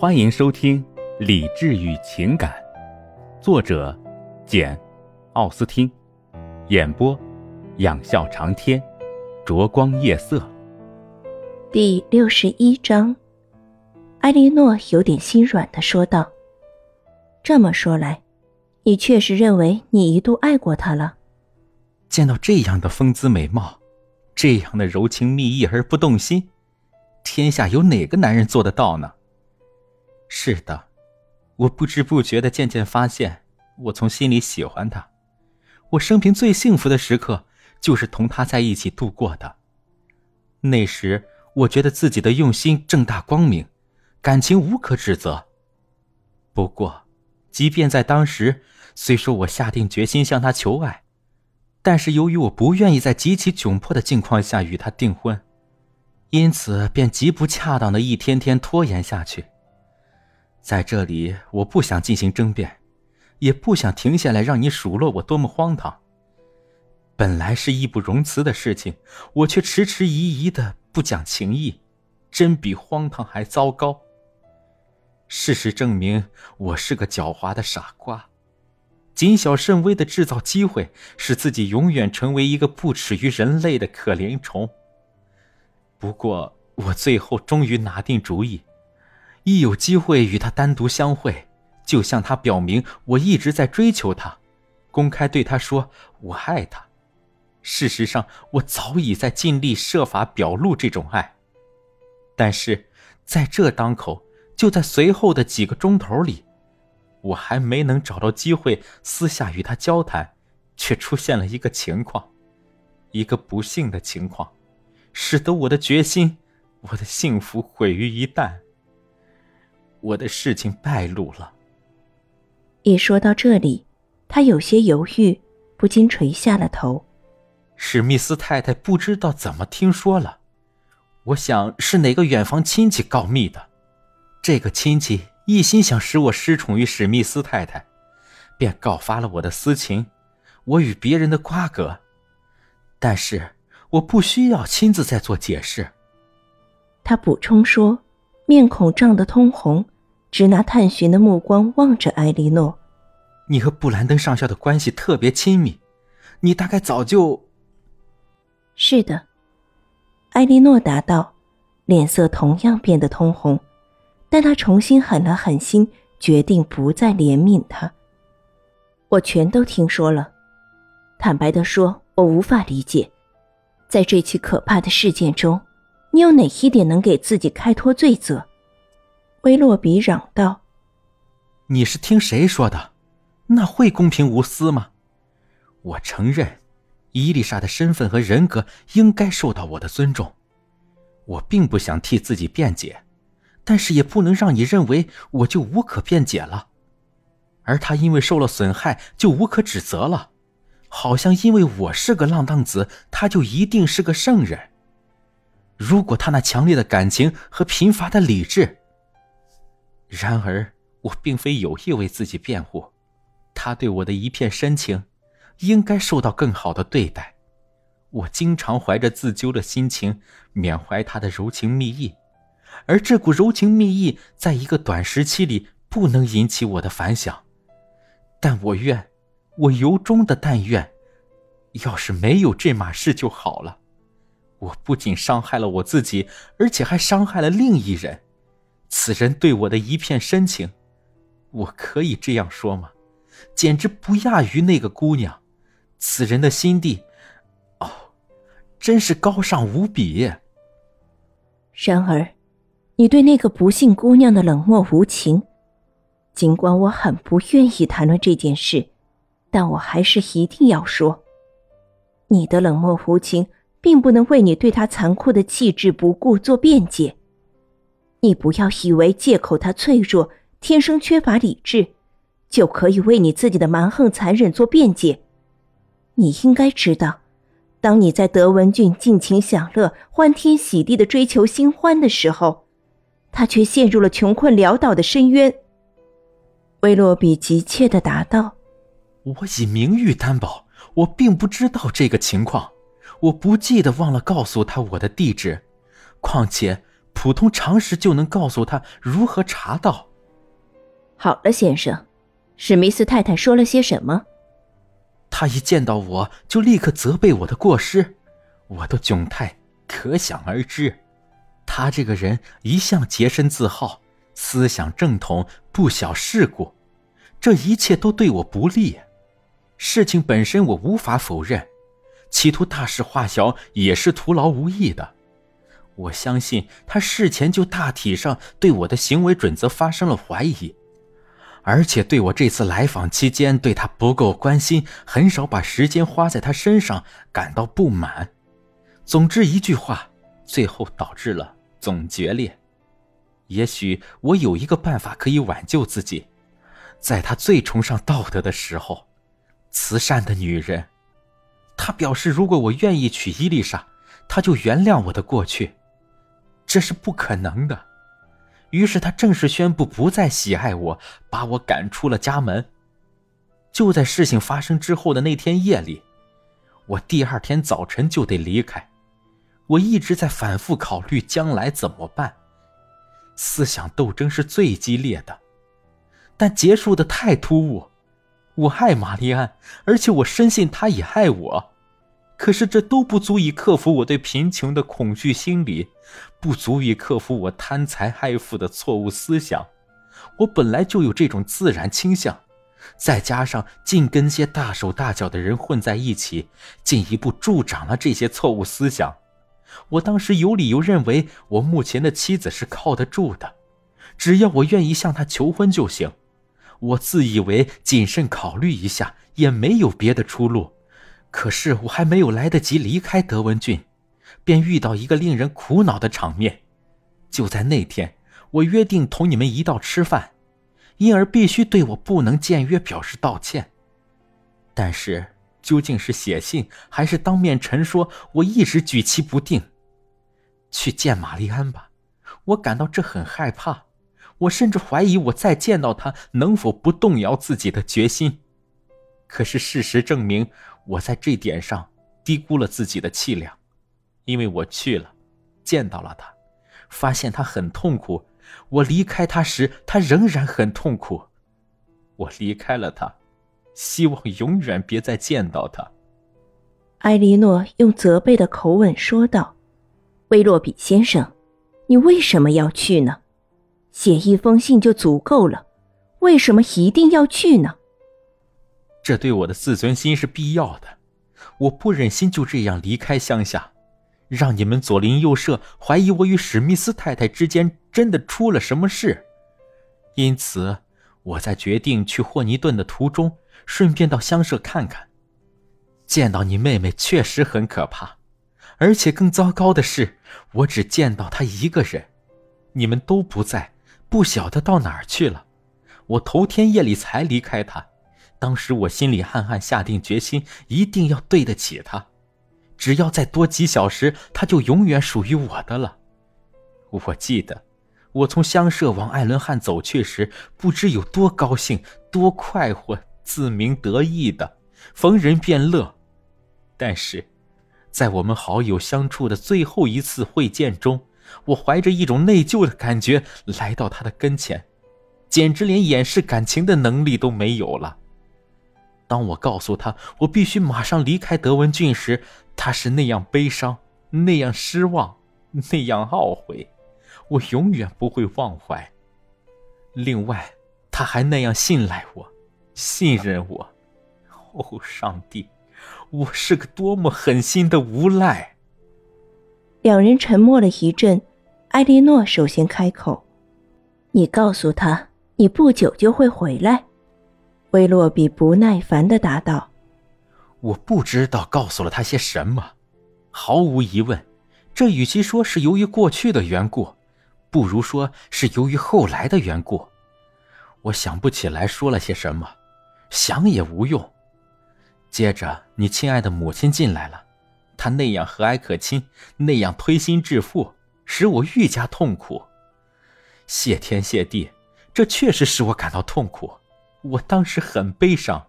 欢迎收听《理智与情感》，作者简·奥斯汀，演播仰笑长天，灼光夜色。第六十一章，埃莉诺有点心软的说道：“这么说来，你确实认为你一度爱过他了？见到这样的风姿美貌，这样的柔情蜜意而不动心，天下有哪个男人做得到呢？”是的，我不知不觉的渐渐发现，我从心里喜欢他。我生平最幸福的时刻，就是同他在一起度过的。那时，我觉得自己的用心正大光明，感情无可指责。不过，即便在当时，虽说我下定决心向他求爱，但是由于我不愿意在极其窘迫的境况下与他订婚，因此便极不恰当的一天天拖延下去。在这里，我不想进行争辩，也不想停下来让你数落我多么荒唐。本来是义不容辞的事情，我却迟迟疑疑的不讲情义，真比荒唐还糟糕。事实证明，我是个狡猾的傻瓜，谨小慎微的制造机会，使自己永远成为一个不耻于人类的可怜虫。不过，我最后终于拿定主意。一有机会与他单独相会，就向他表明我一直在追求他，公开对他说我爱他。事实上，我早已在尽力设法表露这种爱，但是在这当口，就在随后的几个钟头里，我还没能找到机会私下与他交谈，却出现了一个情况，一个不幸的情况，使得我的决心，我的幸福毁于一旦。我的事情败露了。一说到这里，他有些犹豫，不禁垂下了头。史密斯太太不知道怎么听说了，我想是哪个远房亲戚告密的。这个亲戚一心想使我失宠于史密斯太太，便告发了我的私情，我与别人的瓜葛。但是我不需要亲自再做解释。他补充说。面孔涨得通红，只拿探寻的目光望着艾莉诺。你和布兰登上校的关系特别亲密，你大概早就……是的，艾莉诺答道，脸色同样变得通红，但她重新狠了狠心，决定不再怜悯他。我全都听说了。坦白的说，我无法理解，在这起可怕的事件中。你有哪一点能给自己开脱罪责？威洛比嚷道：“你是听谁说的？那会公平无私吗？我承认，伊丽莎的身份和人格应该受到我的尊重。我并不想替自己辩解，但是也不能让你认为我就无可辩解了。而他因为受了损害就无可指责了，好像因为我是个浪荡子，他就一定是个圣人。”如果他那强烈的感情和贫乏的理智，然而我并非有意为自己辩护，他对我的一片深情，应该受到更好的对待。我经常怀着自纠的心情缅怀他的柔情蜜意，而这股柔情蜜意在一个短时期里不能引起我的反响。但我愿，我由衷的但愿，要是没有这码事就好了。我不仅伤害了我自己，而且还伤害了另一人。此人对我的一片深情，我可以这样说吗？简直不亚于那个姑娘。此人的心地，哦，真是高尚无比。然而，你对那个不幸姑娘的冷漠无情，尽管我很不愿意谈论这件事，但我还是一定要说，你的冷漠无情。并不能为你对她残酷的气质不顾做辩解。你不要以为借口他脆弱、天生缺乏理智，就可以为你自己的蛮横残忍做辩解。你应该知道，当你在德文郡尽情享乐、欢天喜地的追求新欢的时候，他却陷入了穷困潦倒的深渊。威洛比急切的答道：“我以名誉担保，我并不知道这个情况。”我不记得忘了告诉他我的地址，况且普通常识就能告诉他如何查到。好了，先生，史密斯太太说了些什么？他一见到我就立刻责备我的过失，我的窘态可想而知。他这个人一向洁身自好，思想正统，不晓世故，这一切都对我不利。事情本身我无法否认，企图大事化小也是徒劳无益的。我相信他事前就大体上对我的行为准则发生了怀疑。而且对我这次来访期间对他不够关心，很少把时间花在他身上感到不满。总之一句话，最后导致了总决裂。也许我有一个办法可以挽救自己，在他最崇尚道德的时候，慈善的女人，他表示如果我愿意娶伊丽莎，他就原谅我的过去。这是不可能的。于是他正式宣布不再喜爱我，把我赶出了家门。就在事情发生之后的那天夜里，我第二天早晨就得离开。我一直在反复考虑将来怎么办，思想斗争是最激烈的，但结束的太突兀。我爱玛丽安，而且我深信她也爱我。可是这都不足以克服我对贫穷的恐惧心理，不足以克服我贪财爱富的错误思想。我本来就有这种自然倾向，再加上竟跟些大手大脚的人混在一起，进一步助长了这些错误思想。我当时有理由认为我目前的妻子是靠得住的，只要我愿意向她求婚就行。我自以为谨慎考虑一下，也没有别的出路。可是我还没有来得及离开德文郡，便遇到一个令人苦恼的场面。就在那天，我约定同你们一道吃饭，因而必须对我不能见约表示道歉。但是究竟是写信还是当面陈说，我一直举棋不定。去见玛丽安吧，我感到这很害怕。我甚至怀疑我再见到她能否不动摇自己的决心。可是事实证明。我在这点上低估了自己的气量，因为我去了，见到了他，发现他很痛苦。我离开他时，他仍然很痛苦。我离开了他，希望永远别再见到他。埃莉诺用责备的口吻说道：“威洛比先生，你为什么要去呢？写一封信就足够了，为什么一定要去呢？”这对我的自尊心是必要的，我不忍心就这样离开乡下，让你们左邻右舍怀疑我与史密斯太太之间真的出了什么事。因此，我在决定去霍尼顿的途中，顺便到乡舍看看。见到你妹妹确实很可怕，而且更糟糕的是，我只见到她一个人，你们都不在，不晓得到哪儿去了。我头天夜里才离开她。当时我心里暗暗下定决心，一定要对得起他。只要再多几小时，他就永远属于我的了。我记得，我从乡舍往艾伦汉走去时，不知有多高兴、多快活、自鸣得意的，逢人便乐。但是，在我们好友相处的最后一次会见中，我怀着一种内疚的感觉来到他的跟前，简直连掩饰感情的能力都没有了。当我告诉他我必须马上离开德文郡时，他是那样悲伤，那样失望，那样懊悔，我永远不会忘怀。另外，他还那样信赖我，信任我。哦，上帝，我是个多么狠心的无赖！两人沉默了一阵，艾莉诺首先开口：“你告诉他，你不久就会回来。”威洛比不耐烦的答道：“我不知道告诉了他些什么。毫无疑问，这与其说是由于过去的缘故，不如说是由于后来的缘故。我想不起来说了些什么，想也无用。接着，你亲爱的母亲进来了，她那样和蔼可亲，那样推心置腹，使我愈加痛苦。谢天谢地，这确实使我感到痛苦。”我当时很悲伤，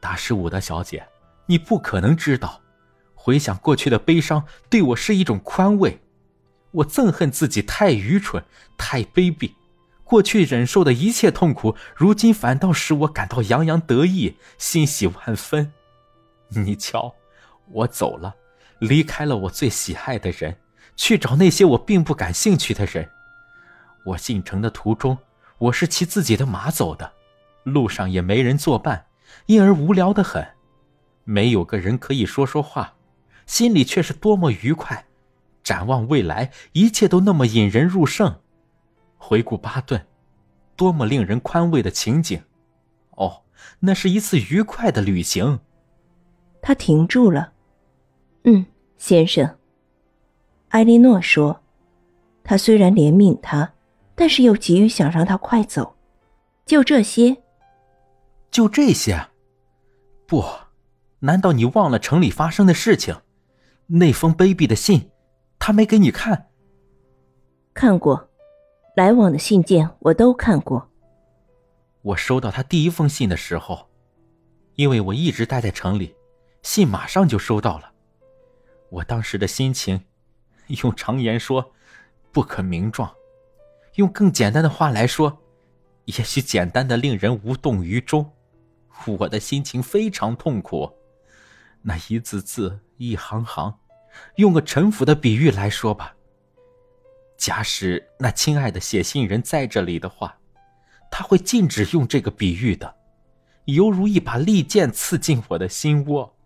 达什伍德小姐，你不可能知道。回想过去的悲伤，对我是一种宽慰。我憎恨自己太愚蠢、太卑鄙。过去忍受的一切痛苦，如今反倒使我感到洋洋得意、欣喜万分。你瞧，我走了，离开了我最喜爱的人，去找那些我并不感兴趣的人。我进城的途中，我是骑自己的马走的，路上也没人作伴，因而无聊的很，没有个人可以说说话，心里却是多么愉快。展望未来，一切都那么引人入胜。回顾巴顿，多么令人宽慰的情景！哦，那是一次愉快的旅行。他停住了。嗯，先生。埃莉诺说：“他虽然怜悯他，但是又急于想让他快走。就这些。就这些。不，难道你忘了城里发生的事情？那封卑鄙的信，他没给你看？看过。”来往的信件我都看过。我收到他第一封信的时候，因为我一直待在城里，信马上就收到了。我当时的心情，用常言说，不可名状；用更简单的话来说，也许简单的令人无动于衷。我的心情非常痛苦，那一字字、一行行，用个陈腐的比喻来说吧。假使那亲爱的写信人在这里的话，他会禁止用这个比喻的，犹如一把利剑刺进我的心窝。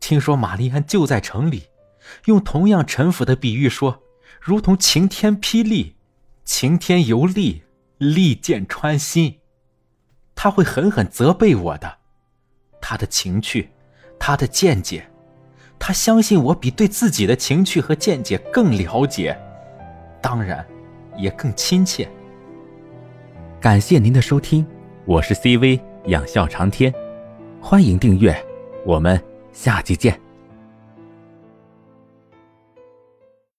听说玛丽安就在城里，用同样陈腐的比喻说，如同晴天霹雳，晴天游历，利剑穿心。他会狠狠责备我的，他的情趣，他的见解，他相信我比对自己的情趣和见解更了解。当然，也更亲切。感谢您的收听，我是 CV 养笑长天，欢迎订阅，我们下期见。